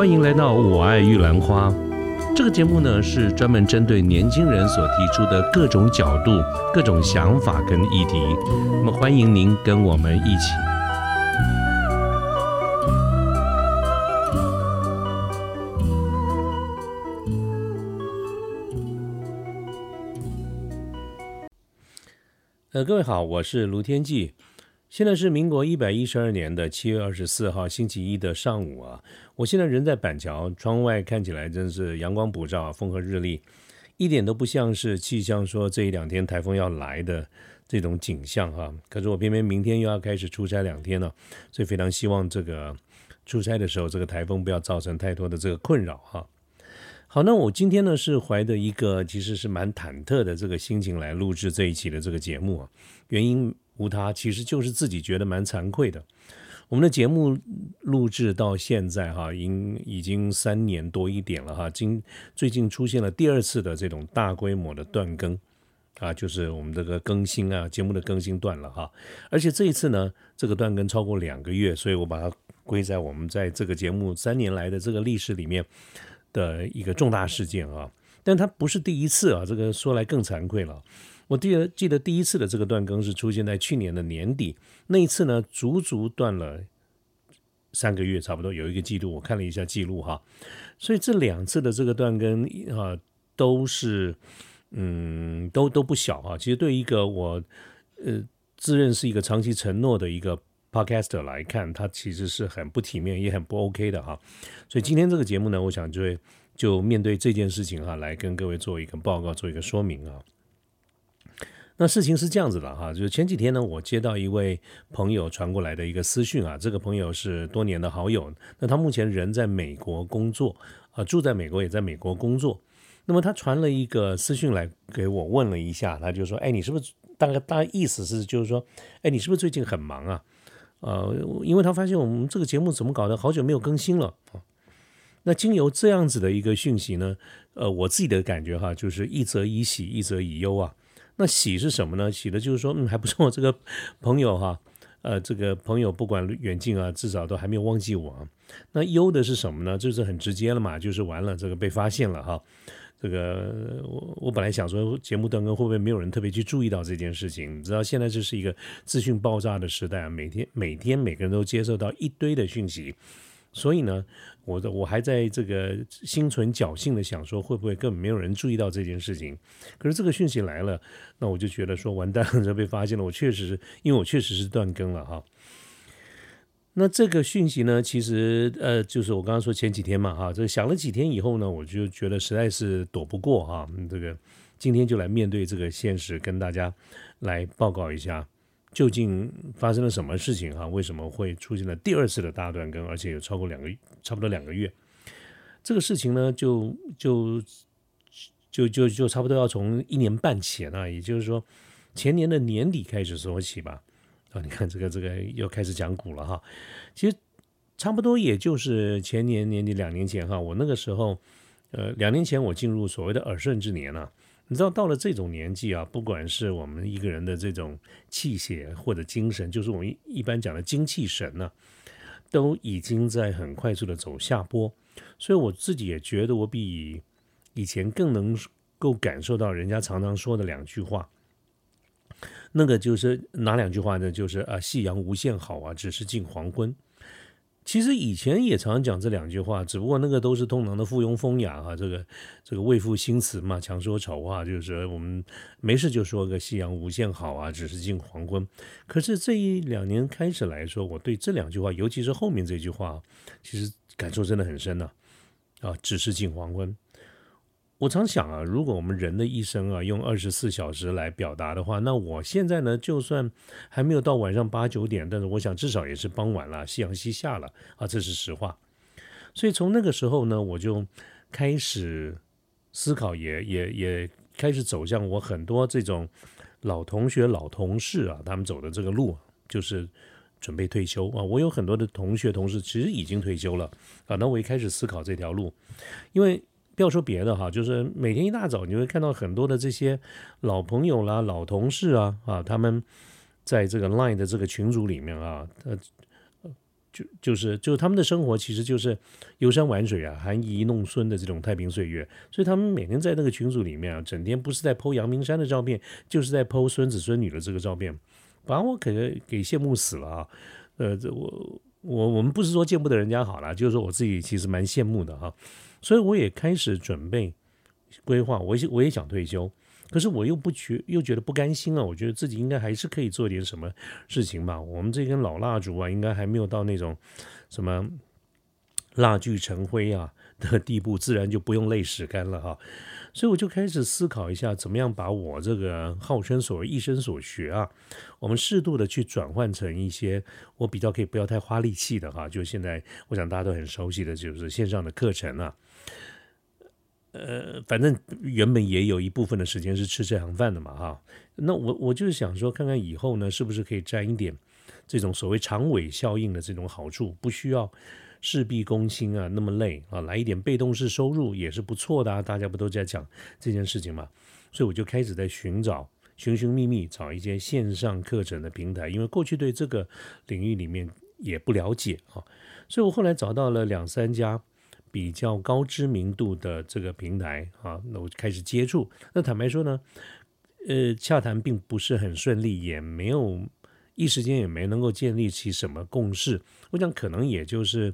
欢迎来到《我爱玉兰花》这个节目呢，是专门针对年轻人所提出的各种角度、各种想法跟议题。那么，欢迎您跟我们一起。呃，各位好，我是卢天记。现在是民国一百一十二年的七月二十四号星期一的上午啊，我现在人在板桥，窗外看起来真是阳光普照，风和日丽，一点都不像是气象说这一两天台风要来的这种景象哈。可是我偏偏明天又要开始出差两天了，所以非常希望这个出差的时候这个台风不要造成太多的这个困扰哈。好，那我今天呢是怀着一个其实是蛮忐忑的这个心情来录制这一期的这个节目啊，原因。无他，其实就是自己觉得蛮惭愧的。我们的节目录制到现在哈，已已经三年多一点了哈。今最近出现了第二次的这种大规模的断更啊，就是我们这个更新啊，节目的更新断了哈。而且这一次呢，这个断更超过两个月，所以我把它归在我们在这个节目三年来的这个历史里面的一个重大事件啊。但它不是第一次啊，这个说来更惭愧了。我记得记得第一次的这个断更是出现在去年的年底，那一次呢，足足断了三个月，差不多有一个季度，我看了一下记录哈。所以这两次的这个断更啊，都是嗯，都都不小啊。其实对一个我呃自认是一个长期承诺的一个 podcaster 来看，它其实是很不体面，也很不 OK 的哈。所以今天这个节目呢，我想就会就面对这件事情哈，来跟各位做一个报告，做一个说明啊。那事情是这样子的哈，就是前几天呢，我接到一位朋友传过来的一个私讯啊，这个朋友是多年的好友，那他目前人在美国工作啊，住在美国也在美国工作，那么他传了一个私讯来给我问了一下，他就说，哎，你是不是大概大概意思是就是说，哎，你是不是最近很忙啊？呃，因为他发现我们这个节目怎么搞的，好久没有更新了啊。那经由这样子的一个讯息呢，呃，我自己的感觉哈，就是一则以喜，一则以忧啊。那喜是什么呢？喜的就是说，嗯，还不错，这个朋友哈，呃，这个朋友不管远近啊，至少都还没有忘记我。那忧的是什么呢？就是很直接了嘛，就是完了，这个被发现了哈。这个我我本来想说，节目当中会不会没有人特别去注意到这件事情？你知道，现在这是一个资讯爆炸的时代啊，每天每天每个人都接受到一堆的讯息。所以呢，我的我还在这个心存侥幸的想说，会不会根本没有人注意到这件事情？可是这个讯息来了，那我就觉得说完蛋了，这 被发现了。我确实是因为我确实是断更了哈。那这个讯息呢，其实呃，就是我刚刚说前几天嘛哈，这想了几天以后呢，我就觉得实在是躲不过哈，这个今天就来面对这个现实，跟大家来报告一下。究竟发生了什么事情哈？为什么会出现了第二次的大断更，而且有超过两个差不多两个月？这个事情呢，就就就就就差不多要从一年半前啊，也就是说前年的年底开始说起吧。啊，你看这个这个又开始讲股了哈。其实差不多也就是前年年底两年前哈，我那个时候呃两年前我进入所谓的耳顺之年了。你知道到了这种年纪啊，不管是我们一个人的这种气血或者精神，就是我们一般讲的精气神呢，都已经在很快速的走下坡。所以我自己也觉得，我比以前更能够感受到人家常常说的两句话。那个就是哪两句话呢？就是啊，夕阳无限好啊，只是近黄昏。其实以前也常讲这两句话，只不过那个都是通常的附庸风雅啊，这个这个未赋新词嘛，强说丑话，就是我们没事就说个夕阳无限好啊，只是近黄昏。可是这一两年开始来说，我对这两句话，尤其是后面这句话，其实感受真的很深呢。啊，只是近黄昏。我常想啊，如果我们人的一生啊用二十四小时来表达的话，那我现在呢，就算还没有到晚上八九点，但是我想至少也是傍晚了，夕阳西下了啊，这是实话。所以从那个时候呢，我就开始思考，也也也开始走向我很多这种老同学、老同事啊，他们走的这个路，就是准备退休啊。我有很多的同学、同事其实已经退休了啊，那我一开始思考这条路，因为。不要说别的哈，就是每天一大早你会看到很多的这些老朋友啦、老同事啊啊，他们在这个 Line 的这个群组里面啊，呃，就就是就他们的生活其实就是游山玩水啊，含饴弄孙的这种太平岁月，所以他们每天在那个群组里面啊，整天不是在剖阳明山的照片，就是在剖孙子孙女的这个照片，把我给给羡慕死了啊！呃，这我我我们不是说见不得人家好了，就是说我自己其实蛮羡慕的哈，所以我也开始准备规划，我也我也想退休。可是我又不觉又觉得不甘心啊！我觉得自己应该还是可以做点什么事情吧。我们这根老蜡烛啊，应该还没有到那种什么蜡炬成灰啊的地步，自然就不用泪始干了哈。所以我就开始思考一下，怎么样把我这个号称所谓一生所学啊，我们适度的去转换成一些我比较可以不要太花力气的哈。就现在我想大家都很熟悉的就是线上的课程啊。呃，反正原本也有一部分的时间是吃这行饭的嘛，哈。那我我就是想说，看看以后呢，是不是可以沾一点这种所谓长尾效应的这种好处，不需要事必躬亲啊，那么累啊，来一点被动式收入也是不错的啊。大家不都在讲这件事情嘛？所以我就开始在寻找，寻寻觅觅找一些线上课程的平台，因为过去对这个领域里面也不了解啊，所以我后来找到了两三家。比较高知名度的这个平台啊，那我开始接触。那坦白说呢，呃，洽谈并不是很顺利，也没有一时间也没能够建立起什么共识。我想可能也就是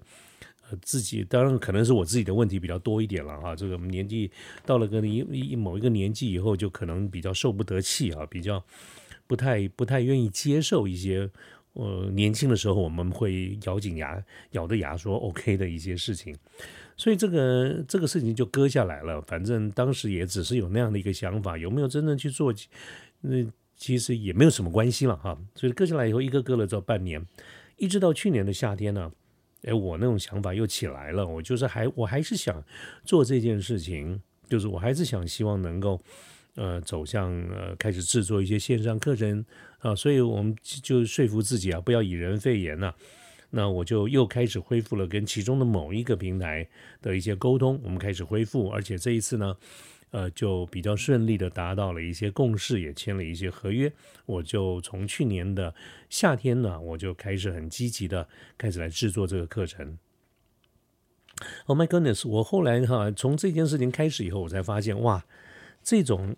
呃自己，当然可能是我自己的问题比较多一点了哈。这个年纪到了个一一某一个年纪以后，就可能比较受不得气啊，比较不太不太愿意接受一些呃年轻的时候我们会咬紧牙咬着牙说 OK 的一些事情。所以这个这个事情就搁下来了，反正当时也只是有那样的一个想法，有没有真正去做，那其实也没有什么关系了哈。所以搁下来以后，一个搁了这半年，一直到去年的夏天呢，哎，我那种想法又起来了，我就是还我还是想做这件事情，就是我还是想希望能够呃走向呃开始制作一些线上课程啊，所以我们就说服自己啊，不要以人废言呐。那我就又开始恢复了跟其中的某一个平台的一些沟通，我们开始恢复，而且这一次呢，呃，就比较顺利的达到了一些共识，也签了一些合约。我就从去年的夏天呢，我就开始很积极的开始来制作这个课程。Oh my goodness！我后来哈从这件事情开始以后，我才发现哇，这种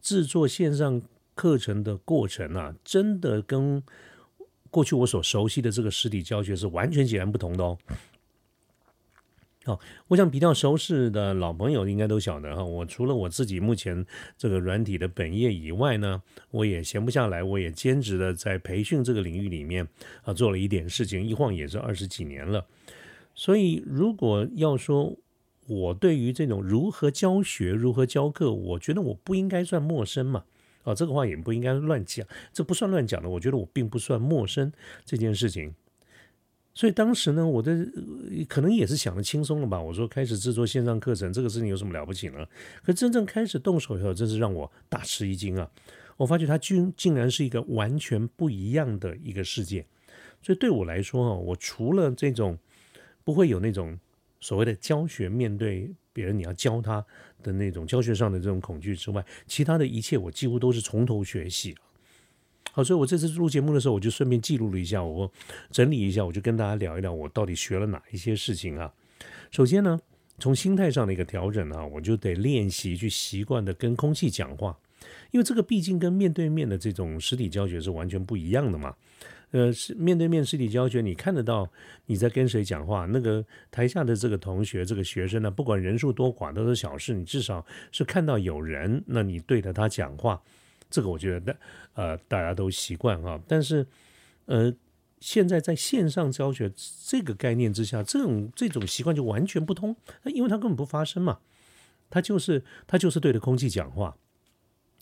制作线上课程的过程啊，真的跟过去我所熟悉的这个实体教学是完全截然不同的哦。好，我想比较熟识的老朋友应该都晓得哈。我除了我自己目前这个软体的本业以外呢，我也闲不下来，我也兼职的在培训这个领域里面啊做了一点事情，一晃也是二十几年了。所以如果要说我对于这种如何教学、如何教课，我觉得我不应该算陌生嘛。啊，这个话也不应该乱讲，这不算乱讲的。我觉得我并不算陌生这件事情，所以当时呢，我的可能也是想的轻松了吧。我说开始制作线上课程，这个事情有什么了不起呢？可真正开始动手以后，真是让我大吃一惊啊！我发觉它竟竟然是一个完全不一样的一个世界。所以对我来说，哈，我除了这种不会有那种所谓的教学面对。别人你要教他的那种教学上的这种恐惧之外，其他的一切我几乎都是从头学习好，所以我这次录节目的时候，我就顺便记录了一下，我整理一下，我就跟大家聊一聊我到底学了哪一些事情啊。首先呢，从心态上的一个调整啊，我就得练习去习惯的跟空气讲话，因为这个毕竟跟面对面的这种实体教学是完全不一样的嘛。呃，是面对面实体教学，你看得到你在跟谁讲话，那个台下的这个同学、这个学生呢，不管人数多寡都是小事，你至少是看到有人，那你对着他讲话，这个我觉得大呃大家都习惯哈。但是呃，现在在线上教学这个概念之下，这种这种习惯就完全不通，因为它根本不发生嘛，他就是他就是对着空气讲话。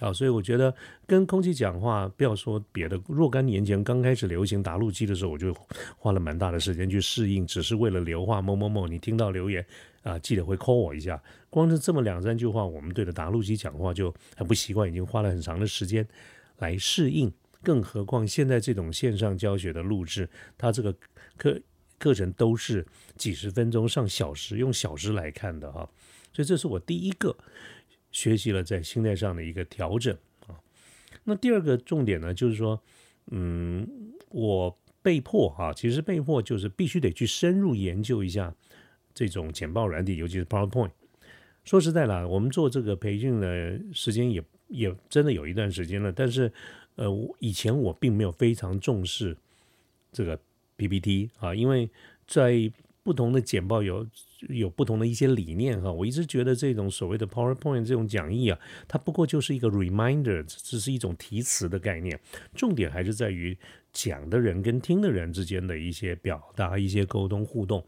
啊，所以我觉得跟空气讲话，不要说别的。若干年前刚开始流行打录机的时候，我就花了蛮大的时间去适应，只是为了留话某某某，你听到留言啊，记得会 call 我一下。光是这么两三句话，我们对着打录机讲话就很不习惯，已经花了很长的时间来适应。更何况现在这种线上教学的录制，它这个课课程都是几十分钟上小时，用小时来看的哈。所以这是我第一个。学习了在心态上的一个调整啊，那第二个重点呢，就是说，嗯，我被迫哈，其实被迫就是必须得去深入研究一下这种简报软体，尤其是 PowerPoint。说实在啦，我们做这个培训的时间也也真的有一段时间了，但是呃，以前我并没有非常重视这个 PPT 啊，因为在不同的简报有有不同的一些理念哈，我一直觉得这种所谓的 PowerPoint 这种讲义啊，它不过就是一个 reminder，只是一种提词的概念，重点还是在于讲的人跟听的人之间的一些表达、一些沟通互动。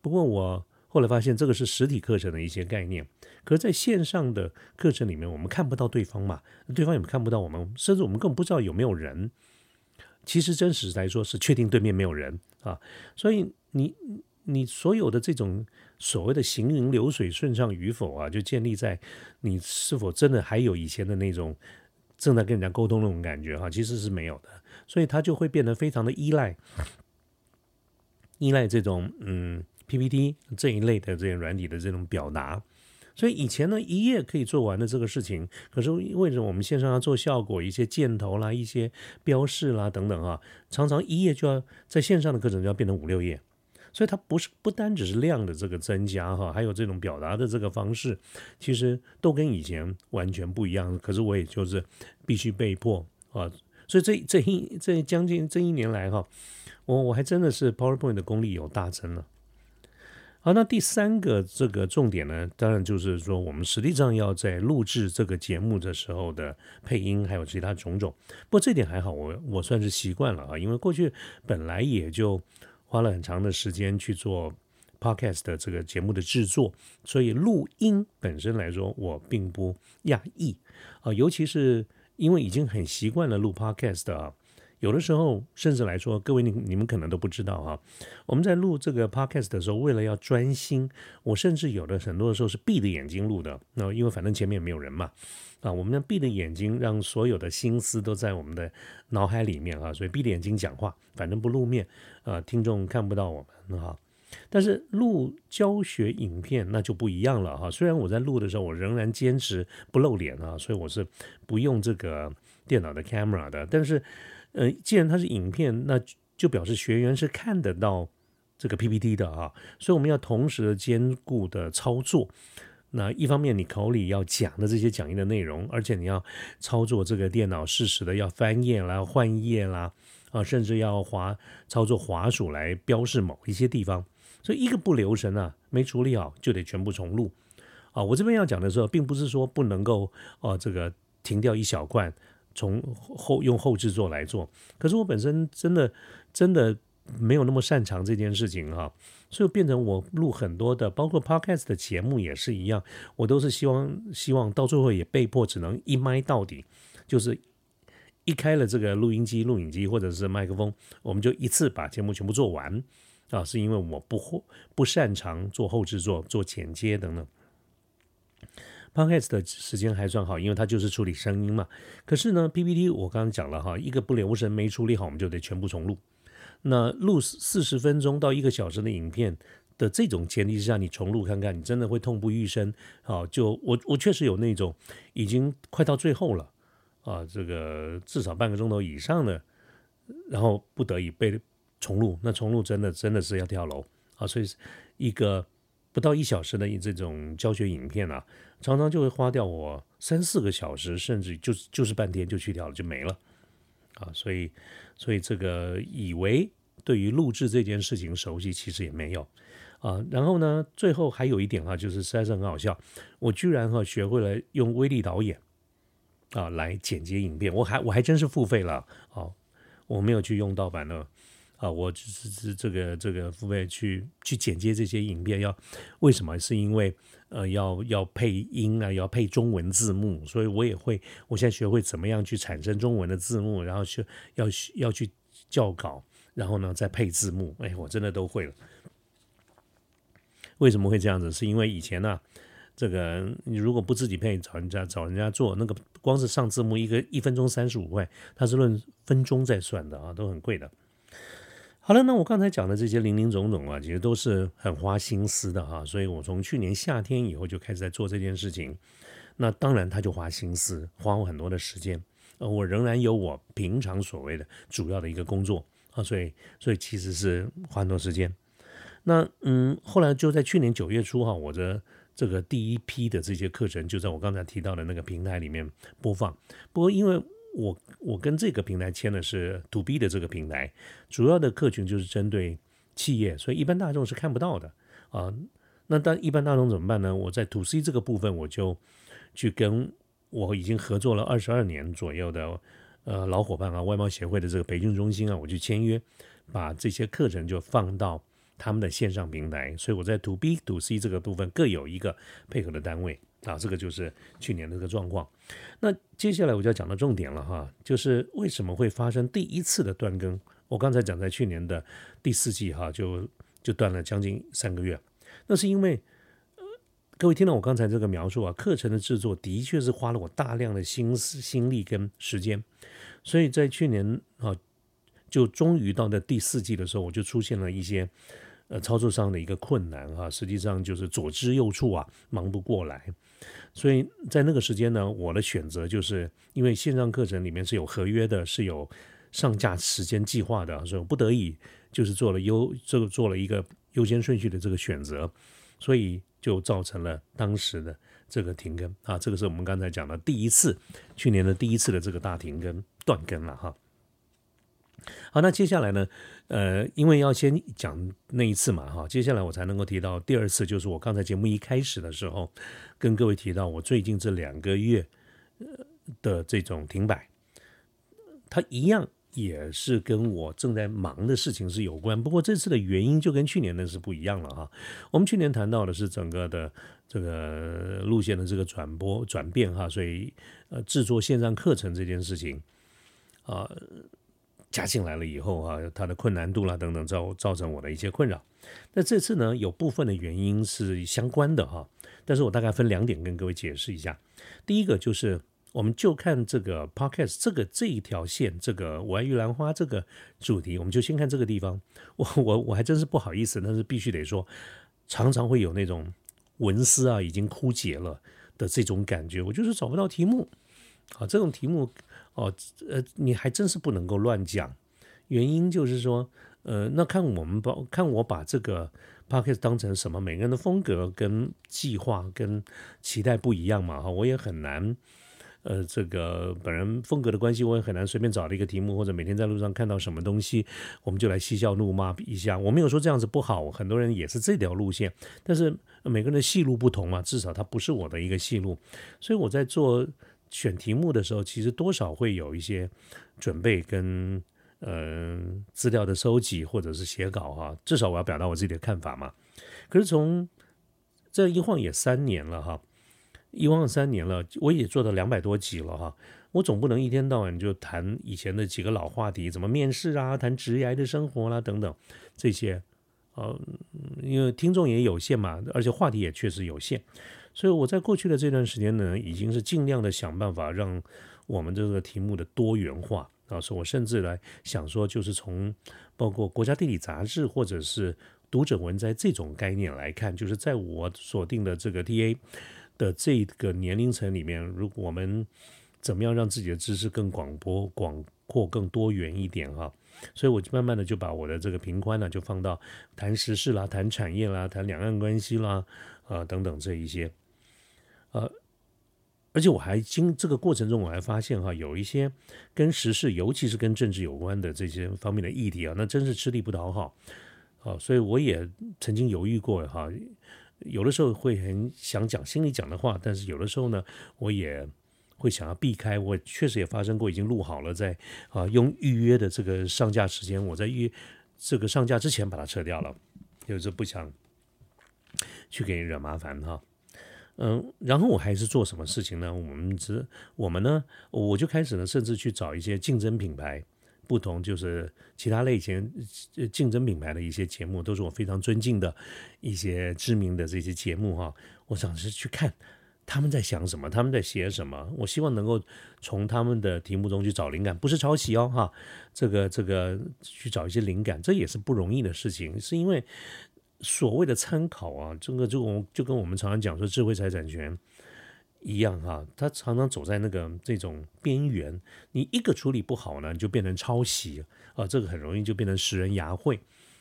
不过我后来发现，这个是实体课程的一些概念，可是在线上的课程里面，我们看不到对方嘛，对方也看不到我们，甚至我们根本不知道有没有人。其实真实来说，是确定对面没有人啊，所以你。你所有的这种所谓的行云流水顺畅与否啊，就建立在你是否真的还有以前的那种正在跟人家沟通那种感觉哈，其实是没有的，所以它就会变得非常的依赖，依赖这种嗯 PPT 这一类的这些软体的这种表达。所以以前呢一页可以做完的这个事情，可是为什么我们线上要做效果，一些箭头啦、一些标示啦等等啊，常常一页就要在线上的课程就要变成五六页。所以它不是不单只是量的这个增加哈，还有这种表达的这个方式，其实都跟以前完全不一样。可是我也就是必须被迫啊，所以这这一这将近这一年来哈，我我还真的是 PowerPoint 的功力有大增了。好，那第三个这个重点呢，当然就是说我们实际上要在录制这个节目的时候的配音，还有其他种种。不过这点还好，我我算是习惯了啊，因为过去本来也就。花了很长的时间去做 podcast 的这个节目的制作，所以录音本身来说，我并不讶异啊。尤其是因为已经很习惯了录 podcast 啊，有的时候甚至来说，各位你你们可能都不知道啊。我们在录这个 podcast 的时候，为了要专心，我甚至有的很多的时候是闭着眼睛录的。那因为反正前面也没有人嘛。啊，我们要闭着眼睛，让所有的心思都在我们的脑海里面啊，所以闭着眼睛讲话，反正不露面，啊，听众看不到我们哈。但是录教学影片那就不一样了哈。虽然我在录的时候，我仍然坚持不露脸啊，所以我是不用这个电脑的 camera 的。但是，呃，既然它是影片，那就表示学员是看得到这个 PPT 的啊，所以我们要同时兼顾的操作。那一方面，你口里要讲的这些讲义的内容，而且你要操作这个电脑适时的要翻页啦、换页啦，啊，甚至要滑操作滑鼠来标示某一些地方，所以一个不留神啊，没处理好就得全部重录。啊，我这边要讲的时候，并不是说不能够哦，这个停掉一小块，从后用后制作来做，可是我本身真的真的。没有那么擅长这件事情哈，所以变成我录很多的，包括 podcast 的节目也是一样，我都是希望希望到最后也被迫只能一麦到底，就是一开了这个录音机、录影机或者是麦克风，我们就一次把节目全部做完啊，是因为我不不擅长做后制作、做剪接等等。Podcast 的时间还算好，因为它就是处理声音嘛。可是呢，PPT 我刚刚讲了哈，一个不留神没处理好，我们就得全部重录。那录四十分钟到一个小时的影片的这种前提之下，你重录看看，你真的会痛不欲生。好，就我我确实有那种已经快到最后了啊，这个至少半个钟头以上的，然后不得已被重录，那重录真的真的是要跳楼啊！所以一个不到一小时的这种教学影片啊，常常就会花掉我三四个小时，甚至就是就是半天就去掉了，就没了啊！所以。所以这个以为对于录制这件事情熟悉，其实也没有啊。然后呢，最后还有一点哈，就是实在是很好笑，我居然哈学会了用威力导演啊来剪接影片，我还我还真是付费了啊，我没有去用盗版的啊，我就是这个这个付费去去剪接这些影片，要为什么？是因为。呃，要要配音啊，要配中文字幕，所以我也会，我现在学会怎么样去产生中文的字幕，然后去要要去校稿，然后呢再配字幕，哎，我真的都会了。为什么会这样子？是因为以前呢，这个你如果不自己配，找人家找人家做，那个光是上字幕一个一分钟三十五块，它是论分钟在算的啊，都很贵的。好了，那我刚才讲的这些零零总总啊，其实都是很花心思的哈，所以我从去年夏天以后就开始在做这件事情。那当然，他就花心思，花我很多的时间。呃，我仍然有我平常所谓的主要的一个工作啊，所以所以其实是花很多时间。那嗯，后来就在去年九月初哈，我的这个第一批的这些课程就在我刚才提到的那个平台里面播放。不过因为我我跟这个平台签的是 To B 的这个平台，主要的客群就是针对企业，所以一般大众是看不到的啊。那但一般大众怎么办呢？我在 To C 这个部分，我就去跟我已经合作了二十二年左右的呃老伙伴啊，外贸协会的这个培训中心啊，我去签约，把这些课程就放到他们的线上平台。所以我在 To B、To C 这个部分各有一个配合的单位啊，这个就是去年的这个状况。那接下来我就要讲到重点了哈，就是为什么会发生第一次的断更？我刚才讲在去年的第四季哈，就就断了将近三个月。那是因为，呃，各位听到我刚才这个描述啊，课程的制作的确是花了我大量的心思、心力跟时间，所以在去年啊，就终于到了第四季的时候，我就出现了一些呃操作上的一个困难哈，实际上就是左支右绌啊，忙不过来，所以在那个时间呢，我的选择就是因为线上课程里面是有合约的，是有上架时间计划的，所以我不得已就是做了优这个做了一个。优先顺序的这个选择，所以就造成了当时的这个停更啊，这个是我们刚才讲的第一次，去年的第一次的这个大停更断更了哈。好，那接下来呢，呃，因为要先讲那一次嘛哈，接下来我才能够提到第二次，就是我刚才节目一开始的时候跟各位提到我最近这两个月的这种停摆，它一样。也是跟我正在忙的事情是有关，不过这次的原因就跟去年的是不一样了哈。我们去年谈到的是整个的这个路线的这个转播转变哈，所以呃制作线上课程这件事情啊加进来了以后啊，它的困难度啦等等造造成我的一些困扰。那这次呢，有部分的原因是相关的哈，但是我大概分两点跟各位解释一下。第一个就是。我们就看这个 podcast 这个这一条线，这个我爱玉兰花这个主题，我们就先看这个地方。我我我还真是不好意思，但是必须得说，常常会有那种文思啊已经枯竭了的这种感觉。我就是找不到题目啊，这种题目哦，呃，你还真是不能够乱讲。原因就是说，呃，那看我们把看我把这个 podcast 当成什么，每个人的风格跟计划跟期待不一样嘛，哈，我也很难。呃，这个本人风格的关系，我也很难随便找了一个题目，或者每天在路上看到什么东西，我们就来嬉笑怒骂一下。我没有说这样子不好，很多人也是这条路线，但是每个人的戏路不同嘛，至少它不是我的一个戏路，所以我在做选题目的时候，其实多少会有一些准备跟呃资料的收集或者是写稿哈，至少我要表达我自己的看法嘛。可是从这一晃也三年了哈。一晃三年了，我也做到两百多集了哈。我总不能一天到晚就谈以前的几个老话题，怎么面试啊，谈职业的生活啦等等这些。呃，因为听众也有限嘛，而且话题也确实有限，所以我在过去的这段时间呢，已经是尽量的想办法让我们这个题目的多元化啊。所以我甚至来想说，就是从包括国家地理杂志或者是读者文摘这种概念来看，就是在我锁定的这个 TA。的这个年龄层里面，如果我们怎么样让自己的知识更广博、广阔、更多元一点哈，所以我就慢慢的就把我的这个平宽呢，就放到谈时事啦、谈产业啦、谈两岸关系啦，呃等等这一些，呃，而且我还经这个过程中，我还发现哈，有一些跟时事，尤其是跟政治有关的这些方面的议题啊，那真是吃力不讨好，好，所以我也曾经犹豫过哈。有的时候会很想讲心里讲的话，但是有的时候呢，我也会想要避开。我确实也发生过，已经录好了，在啊用预约的这个上架时间，我在预这个上架之前把它撤掉了，就是不想去给人惹麻烦哈。嗯，然后我还是做什么事情呢？我们只我们呢，我就开始呢，甚至去找一些竞争品牌。不同就是其他类型竞争品牌的一些节目，都是我非常尊敬的一些知名的这些节目哈。我想是去看他们在想什么，他们在写什么。我希望能够从他们的题目中去找灵感，不是抄袭哦哈。这个这个去找一些灵感，这也是不容易的事情。是因为所谓的参考啊，这个就就跟我们常常讲说智慧财产权。一样哈，他常常走在那个这种边缘。你一个处理不好呢，就变成抄袭啊，这个很容易就变成食人牙慧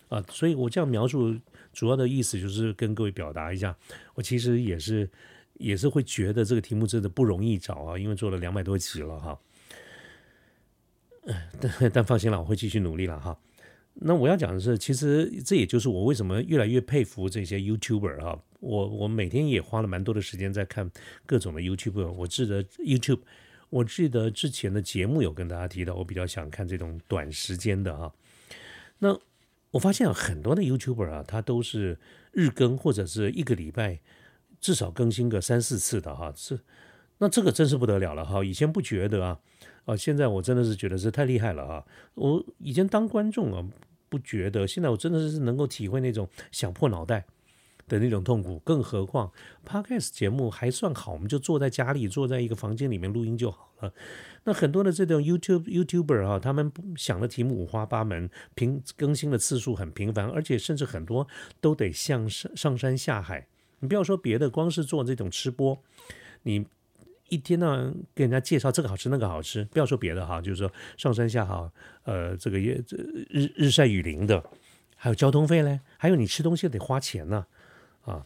啊。所以我这样描述，主要的意思就是跟各位表达一下，我其实也是也是会觉得这个题目真的不容易找啊，因为做了两百多集了哈。但但放心了，我会继续努力了哈。那我要讲的是，其实这也就是我为什么越来越佩服这些 YouTuber 哈。我我每天也花了蛮多的时间在看各种的 YouTuber。我记得 YouTube，我记得之前的节目有跟大家提到，我比较想看这种短时间的哈。那我发现很多的 YouTuber 啊，他都是日更或者是一个礼拜至少更新个三四次的哈。是，那这个真是不得了了哈。以前不觉得啊。啊，现在我真的是觉得是太厉害了啊！我以前当观众啊，不觉得，现在我真的是能够体会那种想破脑袋的那种痛苦。更何况，Podcast 节目还算好，我们就坐在家里，坐在一个房间里面录音就好了。那很多的这种 YouTube YouTuber 啊，他们想的题目五花八门，频更新的次数很频繁，而且甚至很多都得向上上山下海。你不要说别的，光是做这种吃播，你。一天呢，给人家介绍这个好吃那个好吃，不要说别的哈，就是说上山下海，呃，这个也日日晒雨淋的，还有交通费嘞，还有你吃东西得花钱呢，啊，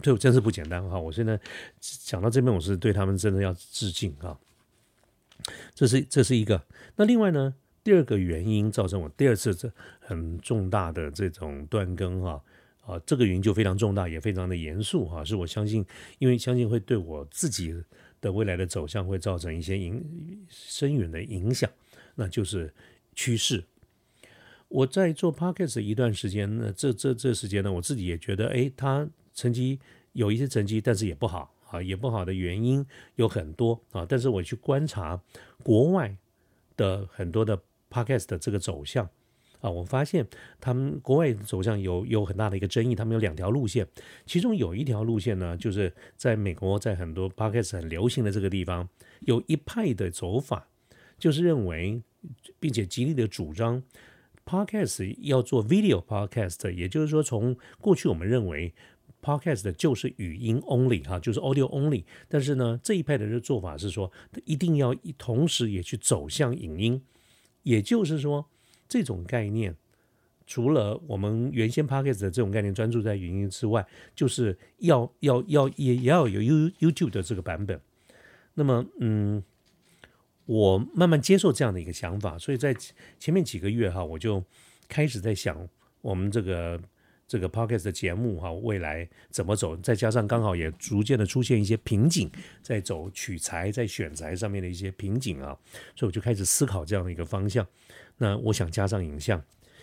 这真是不简单哈！我现在讲到这边，我是对他们真的要致敬啊。这是这是一个，那另外呢，第二个原因造成我第二次这很重大的这种断更哈。啊，这个原因就非常重大，也非常的严肃哈，是我相信，因为相信会对我自己的未来的走向会造成一些影深远的影响，那就是趋势。我在做 podcast 一段时间，那这这这时间呢，我自己也觉得，哎，他成绩有一些成绩，但是也不好啊，也不好的原因有很多啊，但是我去观察国外的很多的 podcast 的这个走向。啊，我发现他们国外走向有有很大的一个争议，他们有两条路线，其中有一条路线呢，就是在美国，在很多 podcast 很流行的这个地方，有一派的走法，就是认为，并且极力的主张 podcast 要做 video podcast，也就是说，从过去我们认为 podcast 就是语音 only 哈，就是 audio only，但是呢，这一派的做法是说，一定要同时也去走向影音，也就是说。这种概念，除了我们原先 podcast 的这种概念专注在语音之外，就是要要要也也要有 You YouTube 的这个版本。那么，嗯，我慢慢接受这样的一个想法，所以在前面几个月哈，我就开始在想我们这个这个 podcast 的节目哈，未来怎么走？再加上刚好也逐渐的出现一些瓶颈，在走取材、在选材上面的一些瓶颈啊，所以我就开始思考这样的一个方向。那我想加上影像，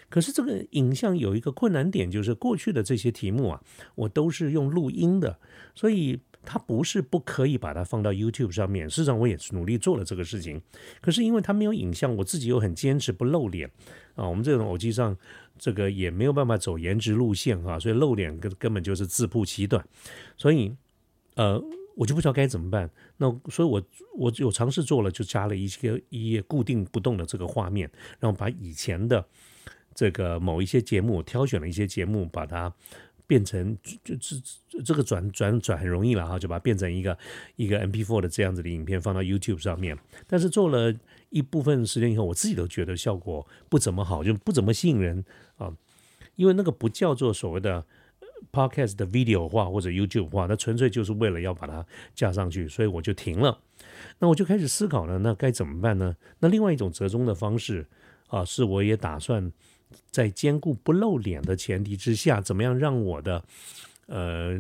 可是这个影像有一个困难点，就是过去的这些题目啊，我都是用录音的，所以它不是不可以把它放到 YouTube 上面。事实上，我也是努力做了这个事情，可是因为它没有影像，我自己又很坚持不露脸啊。我们这种偶机上，这个也没有办法走颜值路线哈，所以露脸根根本就是自曝其短，所以呃。我就不知道该怎么办，那所以，我我有尝试做了，就加了一些一页固定不动的这个画面，然后把以前的这个某一些节目，挑选了一些节目，把它变成就这这个转转转很容易了哈，就把它变成一个一个 MP4 的这样子的影片放到 YouTube 上面。但是做了一部分时间以后，我自己都觉得效果不怎么好，就不怎么吸引人啊，因为那个不叫做所谓的。Podcast 的 video 化或者 YouTube 化，那纯粹就是为了要把它加上去，所以我就停了。那我就开始思考了，那该怎么办呢？那另外一种折中的方式啊，是我也打算在兼顾不露脸的前提之下，怎么样让我的呃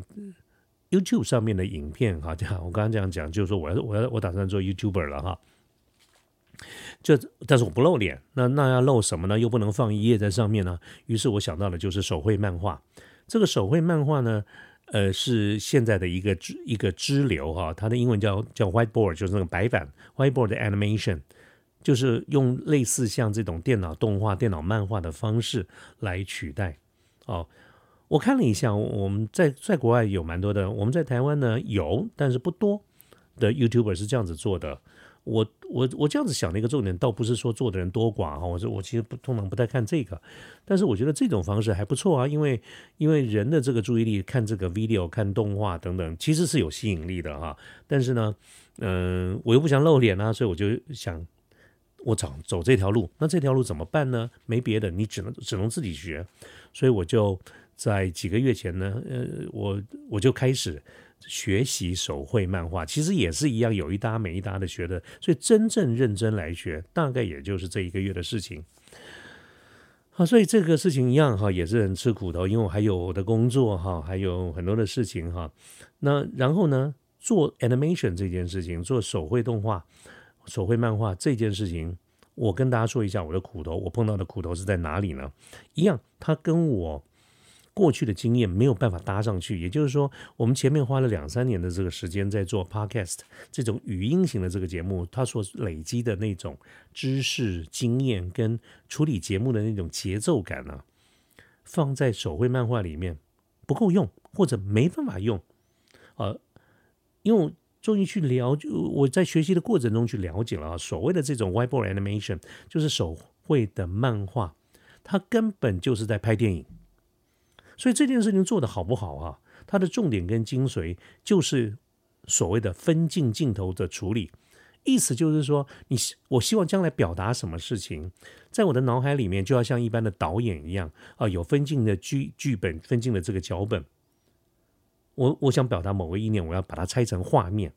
YouTube 上面的影片哈，这样我刚刚这样讲，就是说我要我要我打算做 YouTuber 了哈。这但是我不露脸，那那要露什么呢？又不能放一页在上面呢？于是我想到的就是手绘漫画。这个手绘漫画呢，呃，是现在的一个支一个支流哈，它的英文叫叫 whiteboard，就是那个白板 whiteboard animation，就是用类似像这种电脑动画、电脑漫画的方式来取代。哦，我看了一下，我们在在国外有蛮多的，我们在台湾呢有，但是不多的 YouTuber 是这样子做的。我我我这样子想的一个重点，倒不是说做的人多寡哈，我说我其实不通常不太看这个，但是我觉得这种方式还不错啊，因为因为人的这个注意力看这个 video、看动画等等，其实是有吸引力的哈。但是呢，嗯，我又不想露脸啊，所以我就想我走走这条路，那这条路怎么办呢？没别的，你只能只能自己学，所以我就在几个月前呢，呃，我我就开始。学习手绘漫画其实也是一样，有一搭没一搭的学的，所以真正认真来学，大概也就是这一个月的事情。好，所以这个事情一样哈，也是很吃苦头，因为我还有我的工作哈，还有很多的事情哈。那然后呢，做 animation 这件事情，做手绘动画、手绘漫画这件事情，我跟大家说一下我的苦头，我碰到的苦头是在哪里呢？一样，他跟我。过去的经验没有办法搭上去，也就是说，我们前面花了两三年的这个时间在做 podcast 这种语音型的这个节目，它所累积的那种知识经验跟处理节目的那种节奏感呢，放在手绘漫画里面不够用，或者没办法用，呃，因为终于去了解，我在学习的过程中去了解了啊，所谓的这种 whiteboard animation 就是手绘的漫画，它根本就是在拍电影。所以这件事情做的好不好啊？它的重点跟精髓就是所谓的分镜镜头的处理，意思就是说，你我希望将来表达什么事情，在我的脑海里面就要像一般的导演一样啊，有分镜的剧剧本，分镜的这个脚本。我我想表达某个意念，我要把它拆成画面。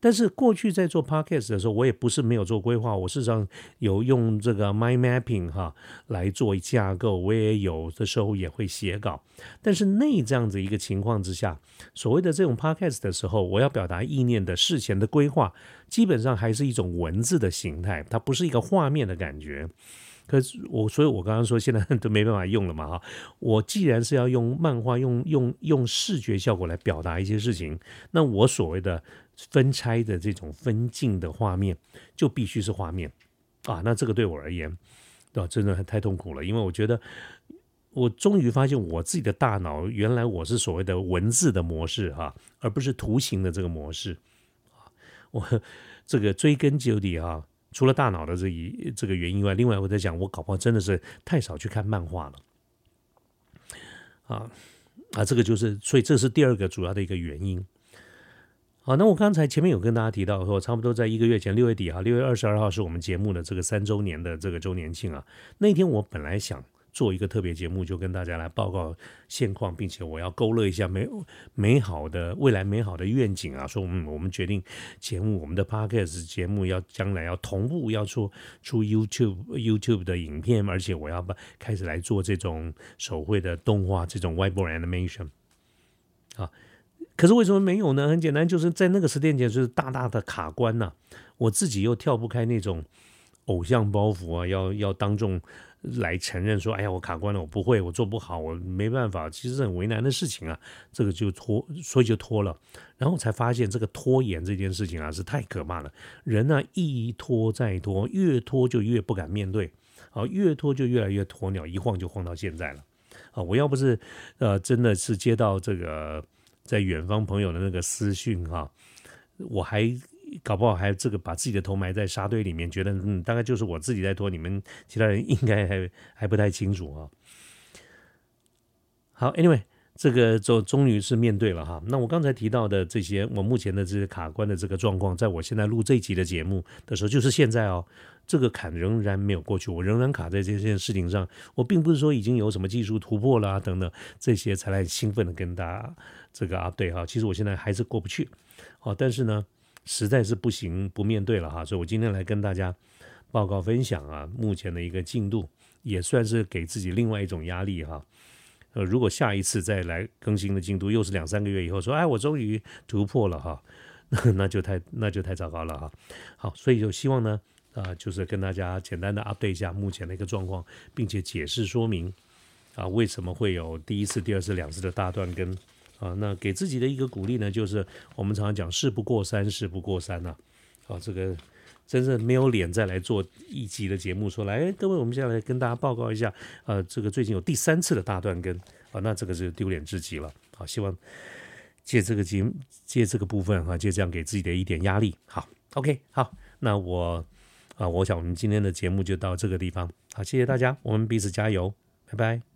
但是过去在做 podcast 的时候，我也不是没有做规划，我事实上有用这个 mind mapping 哈来做架构，我也有的时候也会写稿。但是那这样子一个情况之下，所谓的这种 podcast 的时候，我要表达意念的事前的规划，基本上还是一种文字的形态，它不是一个画面的感觉。可是我，所以我刚刚说现在都没办法用了嘛哈。我既然是要用漫画、用用用视觉效果来表达一些事情，那我所谓的分拆的这种分镜的画面，就必须是画面啊。那这个对我而言，对啊，真的太痛苦了，因为我觉得我终于发现我自己的大脑原来我是所谓的文字的模式哈，而不是图形的这个模式啊。我这个追根究底哈。除了大脑的这一这个原因外，另外我在讲，我搞不好真的是太少去看漫画了，啊啊，这个就是，所以这是第二个主要的一个原因。好，那我刚才前面有跟大家提到说，差不多在一个月前，六月底哈，六月二十二号是我们节目的这个三周年的这个周年庆啊。那天我本来想。做一个特别节目，就跟大家来报告现况，并且我要勾勒一下美美好的未来美好的愿景啊！说嗯，我们决定节目，我们的 podcast 节目要将来要同步要出出 YouTube YouTube 的影片，而且我要把开始来做这种手绘的动画，这种 whiteboard animation 啊。可是为什么没有呢？很简单，就是在那个时间点就是大大的卡关呐，我自己又跳不开那种偶像包袱啊，要要当众。来承认说，哎呀，我卡关了，我不会，我做不好，我没办法，其实很为难的事情啊，这个就拖，所以就拖了，然后才发现这个拖延这件事情啊是太可怕了，人呢一拖再拖，越拖就越不敢面对，啊，越拖就越来越鸵鸟，一晃就晃到现在了，啊，我要不是呃真的是接到这个在远方朋友的那个私讯哈，我还。搞不好还这个把自己的头埋在沙堆里面，觉得嗯，大概就是我自己在拖，你们其他人应该还还不太清楚啊。好，Anyway，这个终终于是面对了哈。那我刚才提到的这些，我目前的这些卡关的这个状况，在我现在录这一集的节目的时候，就是现在哦，这个坎仍然没有过去，我仍然卡在这件事情上。我并不是说已经有什么技术突破啦等等这些才来兴奋的跟大家这个啊对哈，其实我现在还是过不去。好，但是呢。实在是不行，不面对了哈，所以我今天来跟大家报告分享啊，目前的一个进度，也算是给自己另外一种压力哈。呃，如果下一次再来更新的进度又是两三个月以后，说哎，我终于突破了哈，那就太那就太糟糕了哈。好，所以就希望呢，啊，就是跟大家简单的 update 一下目前的一个状况，并且解释说明啊，为什么会有第一次、第二次、两次的大断更。啊，那给自己的一个鼓励呢，就是我们常常讲“事不过三，事不过三”呐。啊，这个真是没有脸再来做一集的节目，说来，各位，我们现在来跟大家报告一下，呃，这个最近有第三次的大断更，啊，那这个是丢脸至极了。好，希望借这个节借这个部分哈，就这样给自己的一点压力。好，OK，好，那我啊，我想我们今天的节目就到这个地方。好，谢谢大家，我们彼此加油，拜拜。